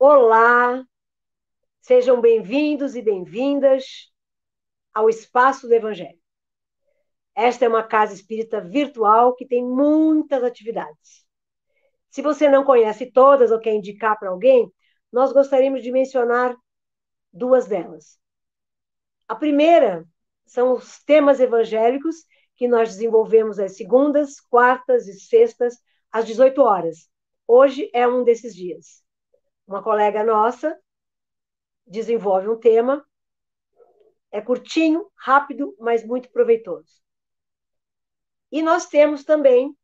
Olá, sejam bem-vindos e bem-vindas ao Espaço do Evangelho. Esta é uma casa espírita virtual que tem muitas atividades. Se você não conhece todas ou quer indicar para alguém, nós gostaríamos de mencionar duas delas. A primeira são os temas evangélicos que nós desenvolvemos às segundas, quartas e sextas, às 18 horas. Hoje é um desses dias. Uma colega nossa desenvolve um tema, é curtinho, rápido, mas muito proveitoso. E nós temos também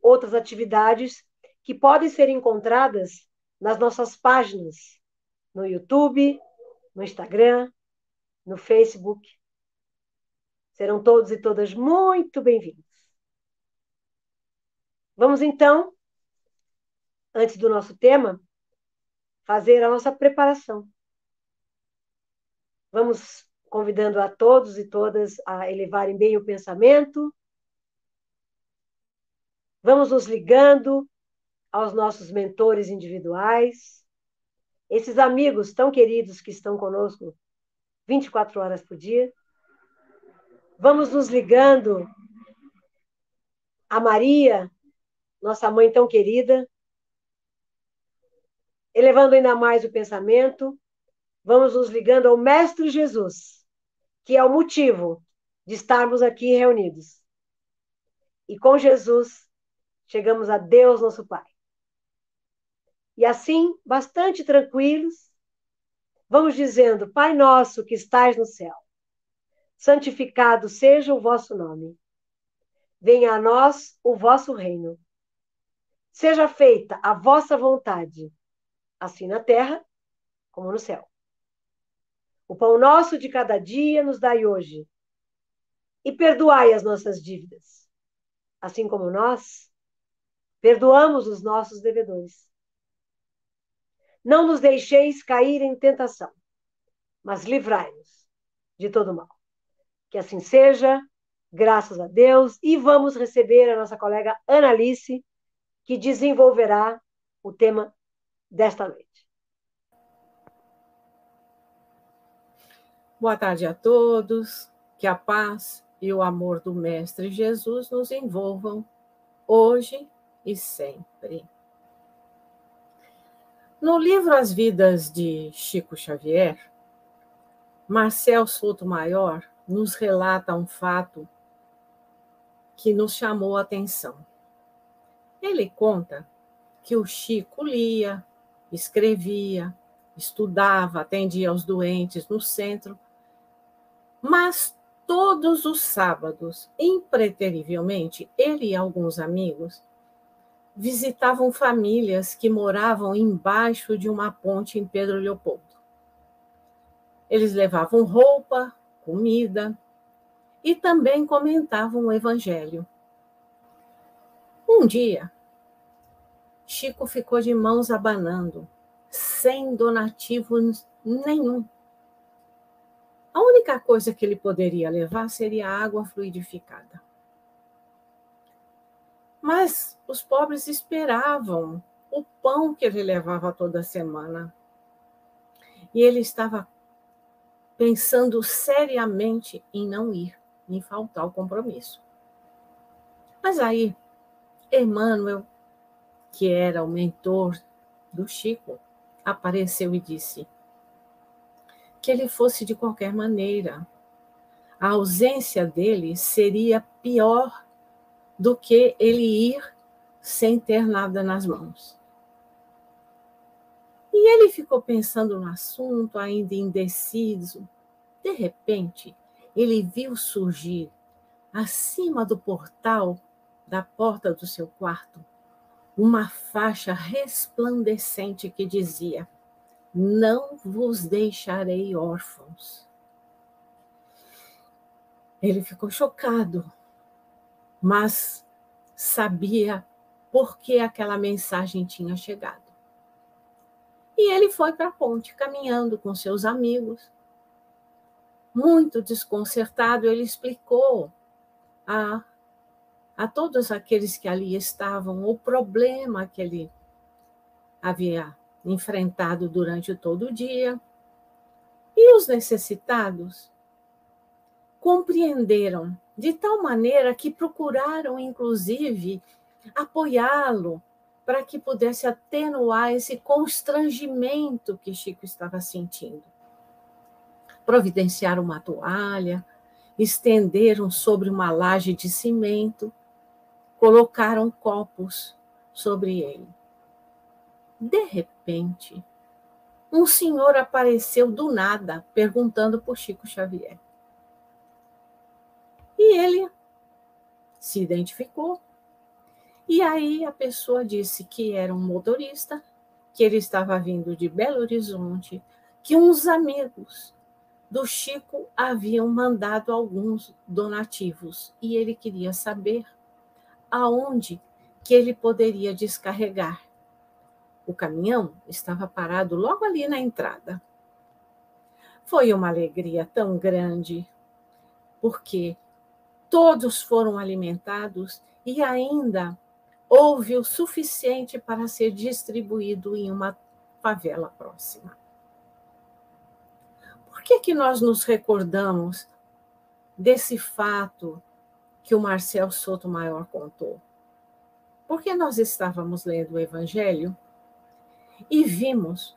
outras atividades que podem ser encontradas nas nossas páginas, no YouTube, no Instagram, no Facebook. Serão todos e todas muito bem-vindos. Vamos então, antes do nosso tema, fazer a nossa preparação. Vamos convidando a todos e todas a elevarem bem o pensamento. Vamos nos ligando aos nossos mentores individuais, esses amigos tão queridos que estão conosco 24 horas por dia. Vamos nos ligando a Maria, nossa mãe tão querida, elevando ainda mais o pensamento, vamos nos ligando ao Mestre Jesus, que é o motivo de estarmos aqui reunidos. E com Jesus, chegamos a Deus, nosso Pai. E assim, bastante tranquilos, vamos dizendo: Pai nosso que estais no céu, santificado seja o vosso nome. Venha a nós o vosso reino. Seja feita a vossa vontade, assim na terra como no céu. O pão nosso de cada dia nos dai hoje. E perdoai as nossas dívidas, assim como nós perdoamos os nossos devedores não nos deixeis cair em tentação, mas livrai-nos de todo mal. Que assim seja, graças a Deus, e vamos receber a nossa colega Analice, que desenvolverá o tema desta noite. Boa tarde a todos, que a paz e o amor do Mestre Jesus nos envolvam hoje e sempre. No livro As Vidas de Chico Xavier, Marcel Souto Maior nos relata um fato que nos chamou a atenção. Ele conta que o Chico lia, escrevia, estudava, atendia aos doentes no centro, mas todos os sábados, impreterivelmente, ele e alguns amigos visitavam famílias que moravam embaixo de uma ponte em Pedro Leopoldo. Eles levavam roupa, comida e também comentavam o Evangelho. Um dia, Chico ficou de mãos abanando, sem donativo nenhum. A única coisa que ele poderia levar seria água fluidificada. Mas os pobres esperavam o pão que ele levava toda semana. E ele estava pensando seriamente em não ir, em faltar o compromisso. Mas aí, Emmanuel, que era o mentor do Chico, apareceu e disse que ele fosse de qualquer maneira. A ausência dele seria pior do que ele ir sem ter nada nas mãos. E ele ficou pensando no assunto, ainda indeciso. De repente, ele viu surgir, acima do portal da porta do seu quarto, uma faixa resplandecente que dizia: Não vos deixarei órfãos. Ele ficou chocado, mas sabia por que aquela mensagem tinha chegado. E ele foi para a ponte, caminhando com seus amigos. Muito desconcertado, ele explicou a, a todos aqueles que ali estavam o problema que ele havia enfrentado durante todo o dia. E os necessitados compreenderam de tal maneira que procuraram, inclusive, apoiá-lo para que pudesse atenuar esse constrangimento que Chico estava sentindo. Providenciaram uma toalha, estenderam sobre uma laje de cimento, colocaram copos sobre ele. De repente, um senhor apareceu do nada, perguntando por Chico Xavier. E ele se identificou. E aí a pessoa disse que era um motorista, que ele estava vindo de Belo Horizonte, que uns amigos do Chico haviam mandado alguns donativos e ele queria saber aonde que ele poderia descarregar. O caminhão estava parado logo ali na entrada. Foi uma alegria tão grande, porque todos foram alimentados e ainda houve o suficiente para ser distribuído em uma favela próxima. Por que, que nós nos recordamos desse fato que o Marcel Soto Maior contou? Porque nós estávamos lendo o Evangelho e vimos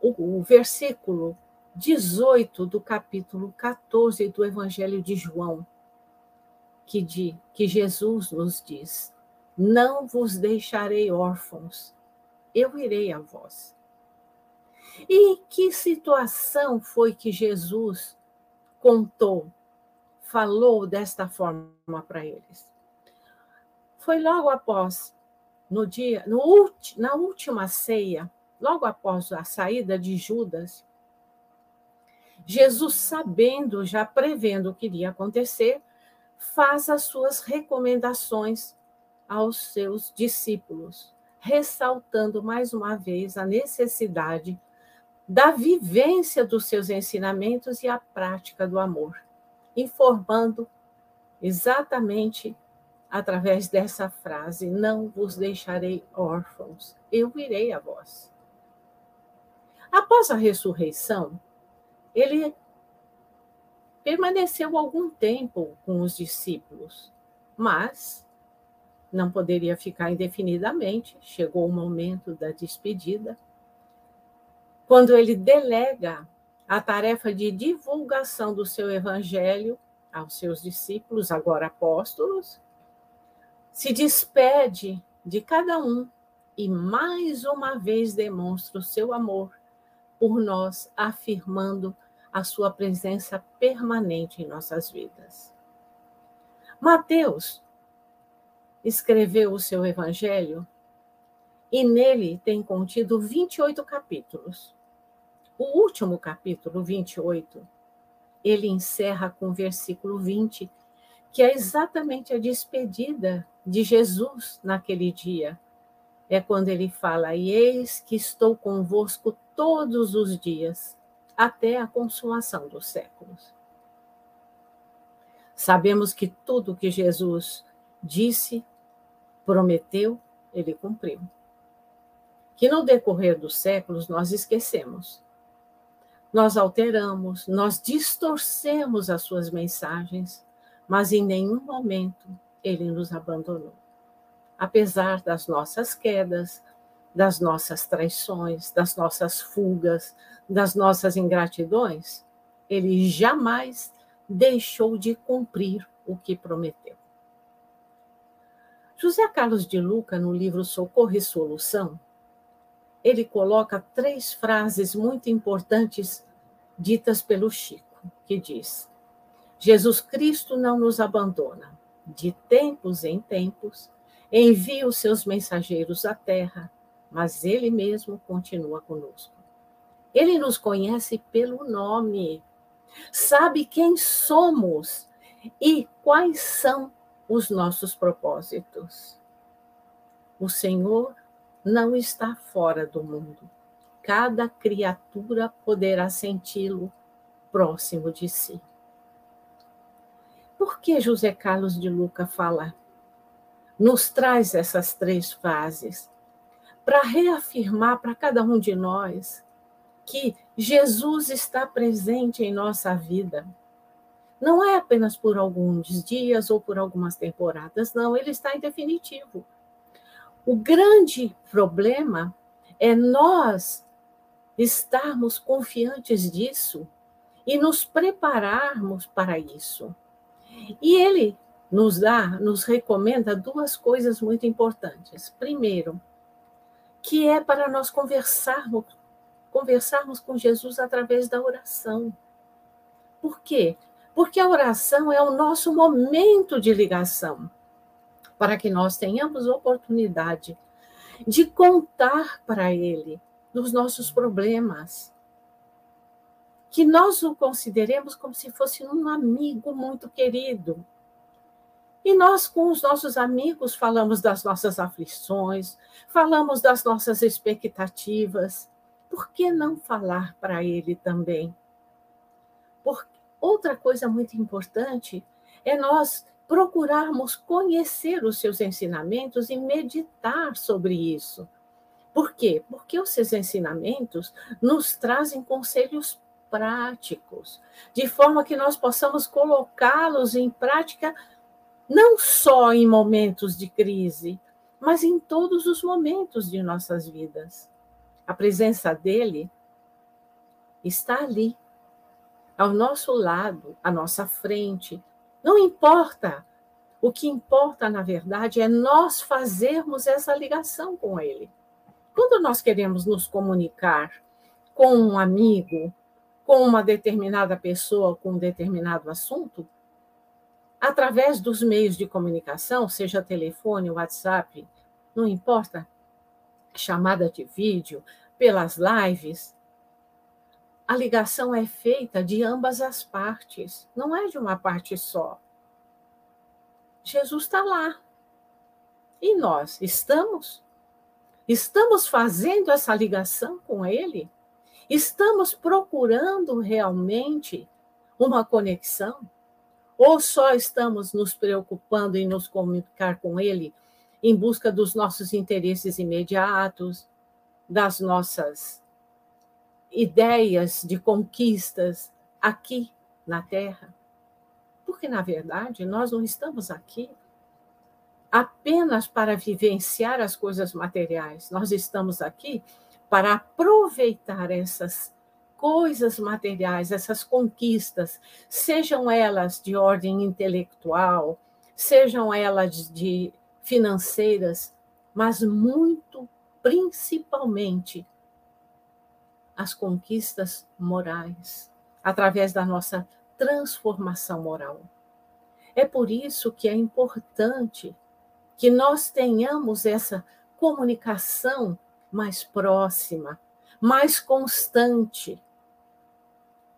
o, o versículo 18 do capítulo 14 do Evangelho de João, que, de, que Jesus nos diz: Não vos deixarei órfãos, eu irei a vós. E que situação foi que Jesus contou, falou desta forma para eles? Foi logo após, no dia, no, na última ceia, logo após a saída de Judas, Jesus, sabendo, já prevendo o que iria acontecer, faz as suas recomendações aos seus discípulos, ressaltando mais uma vez a necessidade da vivência dos seus ensinamentos e a prática do amor, informando exatamente através dessa frase: Não vos deixarei órfãos, eu irei a vós. Após a ressurreição, ele permaneceu algum tempo com os discípulos, mas não poderia ficar indefinidamente. Chegou o momento da despedida, quando ele delega a tarefa de divulgação do seu evangelho aos seus discípulos, agora apóstolos, se despede de cada um e mais uma vez demonstra o seu amor por nós, afirmando a sua presença permanente em nossas vidas. Mateus escreveu o seu evangelho e nele tem contido 28 capítulos. O último capítulo, 28, ele encerra com o versículo 20, que é exatamente a despedida de Jesus naquele dia. É quando ele fala: E eis que estou convosco todos os dias, até a consumação dos séculos. Sabemos que tudo que Jesus disse, prometeu, ele cumpriu. Que no decorrer dos séculos nós esquecemos, nós alteramos, nós distorcemos as suas mensagens, mas em nenhum momento ele nos abandonou. Apesar das nossas quedas, das nossas traições, das nossas fugas, das nossas ingratidões, ele jamais deixou de cumprir o que prometeu. José Carlos de Luca, no livro Socorro e Solução, ele coloca três frases muito importantes ditas pelo Chico, que diz: Jesus Cristo não nos abandona, de tempos em tempos, envia os seus mensageiros à terra mas Ele mesmo continua conosco. Ele nos conhece pelo nome, sabe quem somos e quais são os nossos propósitos. O Senhor não está fora do mundo. Cada criatura poderá senti-lo próximo de si. Por que José Carlos de Luca fala? Nos traz essas três fases para reafirmar para cada um de nós que Jesus está presente em nossa vida. Não é apenas por alguns dias ou por algumas temporadas, não, ele está em definitivo. O grande problema é nós estarmos confiantes disso e nos prepararmos para isso. E ele nos dá, nos recomenda duas coisas muito importantes. Primeiro, que é para nós conversarmos, conversarmos com Jesus através da oração. Por quê? Porque a oração é o nosso momento de ligação, para que nós tenhamos oportunidade de contar para Ele dos nossos problemas, que nós o consideremos como se fosse um amigo muito querido. E nós, com os nossos amigos, falamos das nossas aflições, falamos das nossas expectativas. Por que não falar para ele também? Por... Outra coisa muito importante é nós procurarmos conhecer os seus ensinamentos e meditar sobre isso. Por quê? Porque os seus ensinamentos nos trazem conselhos práticos, de forma que nós possamos colocá-los em prática não só em momentos de crise, mas em todos os momentos de nossas vidas. A presença dele está ali, ao nosso lado, à nossa frente. Não importa. O que importa, na verdade, é nós fazermos essa ligação com ele. Quando nós queremos nos comunicar com um amigo, com uma determinada pessoa, com um determinado assunto, através dos meios de comunicação, seja telefone, WhatsApp, não importa, chamada de vídeo, pelas lives, a ligação é feita de ambas as partes, não é de uma parte só. Jesus está lá. E nós estamos? Estamos fazendo essa ligação com Ele? Estamos procurando realmente uma conexão? Ou só estamos nos preocupando em nos comunicar com Ele em busca dos nossos interesses imediatos, das nossas ideias de conquistas aqui na Terra? Porque, na verdade, nós não estamos aqui apenas para vivenciar as coisas materiais, nós estamos aqui para aproveitar essas coisas materiais, essas conquistas, sejam elas de ordem intelectual, sejam elas de financeiras, mas muito principalmente as conquistas morais, através da nossa transformação moral. É por isso que é importante que nós tenhamos essa comunicação mais próxima, mais constante,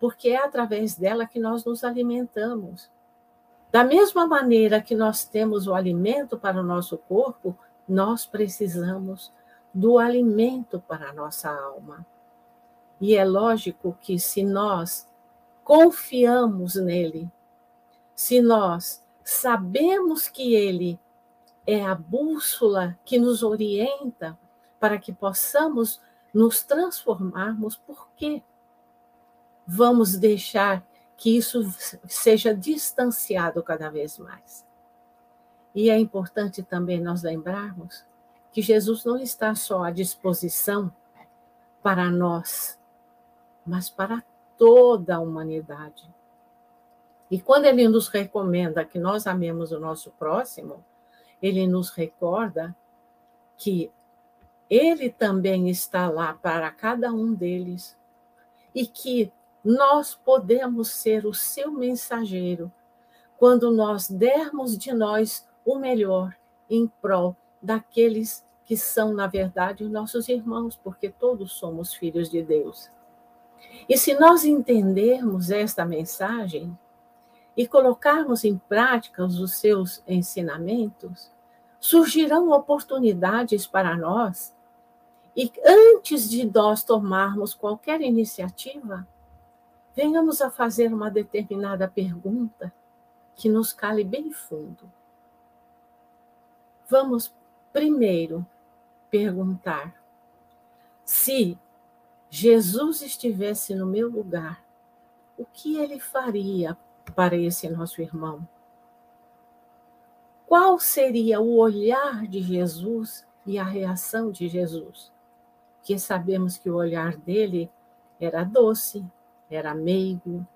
porque é através dela que nós nos alimentamos. Da mesma maneira que nós temos o alimento para o nosso corpo, nós precisamos do alimento para a nossa alma. E é lógico que se nós confiamos nele, se nós sabemos que ele é a bússola que nos orienta para que possamos nos transformarmos, porque vamos deixar que isso seja distanciado cada vez mais. E é importante também nós lembrarmos que Jesus não está só à disposição para nós, mas para toda a humanidade. E quando ele nos recomenda que nós amemos o nosso próximo, ele nos recorda que ele também está lá para cada um deles e que nós podemos ser o seu mensageiro quando nós dermos de nós o melhor em prol daqueles que são, na verdade, nossos irmãos, porque todos somos filhos de Deus. E se nós entendermos esta mensagem e colocarmos em prática os seus ensinamentos, surgirão oportunidades para nós e antes de nós tomarmos qualquer iniciativa, venhamos a fazer uma determinada pergunta que nos cale bem fundo. Vamos primeiro perguntar: Se Jesus estivesse no meu lugar, o que ele faria para esse nosso irmão? Qual seria o olhar de Jesus e a reação de Jesus? Que sabemos que o olhar dele era doce, era meigo,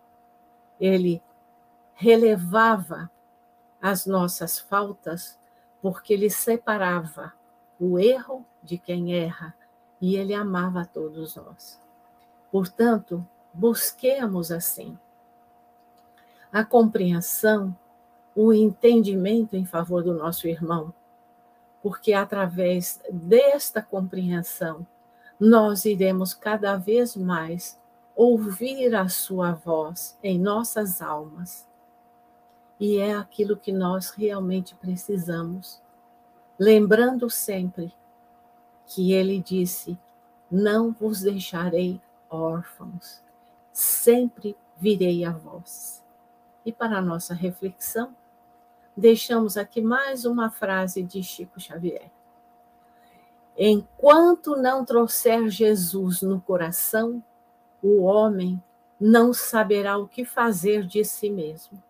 ele relevava as nossas faltas, porque ele separava o erro de quem erra e ele amava a todos nós. Portanto, busquemos assim a compreensão, o entendimento em favor do nosso irmão, porque através desta compreensão nós iremos cada vez mais ouvir a sua voz em nossas almas. E é aquilo que nós realmente precisamos. Lembrando sempre que ele disse: Não vos deixarei órfãos, sempre virei a vós. E para a nossa reflexão, deixamos aqui mais uma frase de Chico Xavier. Enquanto não trouxer Jesus no coração, o homem não saberá o que fazer de si mesmo.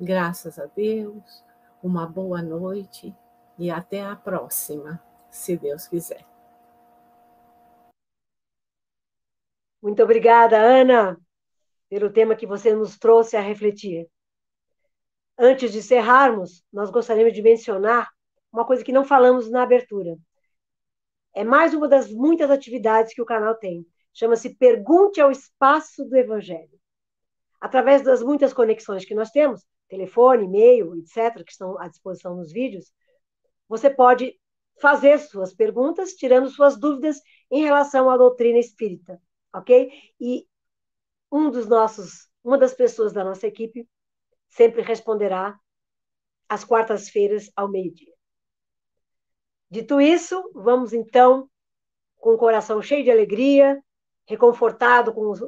Graças a Deus, uma boa noite e até a próxima, se Deus quiser. Muito obrigada, Ana, pelo tema que você nos trouxe a refletir. Antes de encerrarmos, nós gostaríamos de mencionar uma coisa que não falamos na abertura. É mais uma das muitas atividades que o canal tem. Chama-se Pergunte ao Espaço do Evangelho. Através das muitas conexões que nós temos, telefone, e-mail, etc., que estão à disposição nos vídeos, você pode fazer suas perguntas, tirando suas dúvidas em relação à doutrina espírita, ok? E um dos nossos, uma das pessoas da nossa equipe sempre responderá às quartas-feiras ao meio-dia. Dito isso, vamos então, com o coração cheio de alegria, reconfortado com, os,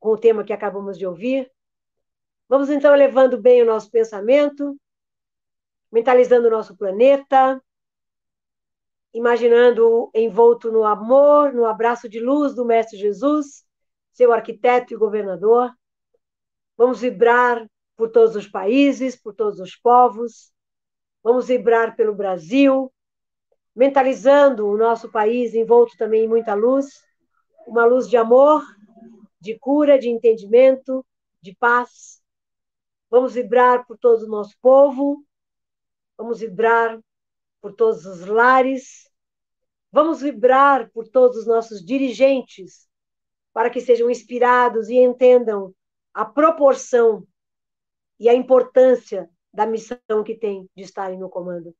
com o tema que acabamos de ouvir, vamos então elevando bem o nosso pensamento, mentalizando o nosso planeta, imaginando envolto no amor, no abraço de luz do Mestre Jesus, seu arquiteto e governador. Vamos vibrar por todos os países, por todos os povos. Vamos vibrar pelo Brasil, mentalizando o nosso país envolto também em muita luz, uma luz de amor, de cura, de entendimento, de paz. Vamos vibrar por todo o nosso povo, vamos vibrar por todos os lares, vamos vibrar por todos os nossos dirigentes, para que sejam inspirados e entendam a proporção e a importância da missão que têm de estarem no comando.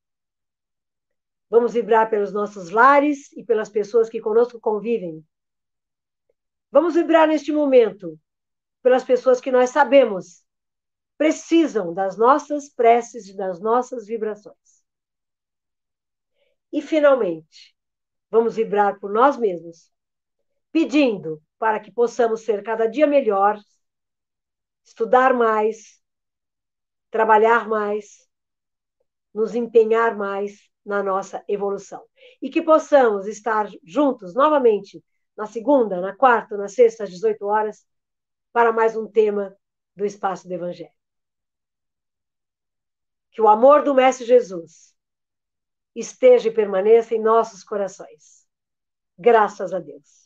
Vamos vibrar pelos nossos lares e pelas pessoas que conosco convivem. Vamos vibrar neste momento pelas pessoas que nós sabemos precisam das nossas preces e das nossas vibrações. E, finalmente, vamos vibrar por nós mesmos, pedindo para que possamos ser cada dia melhores, estudar mais, trabalhar mais, nos empenhar mais na nossa evolução. E que possamos estar juntos novamente na segunda, na quarta, na sexta, às 18 horas, para mais um tema do Espaço do Evangelho. Que o amor do Mestre Jesus esteja e permaneça em nossos corações. Graças a Deus.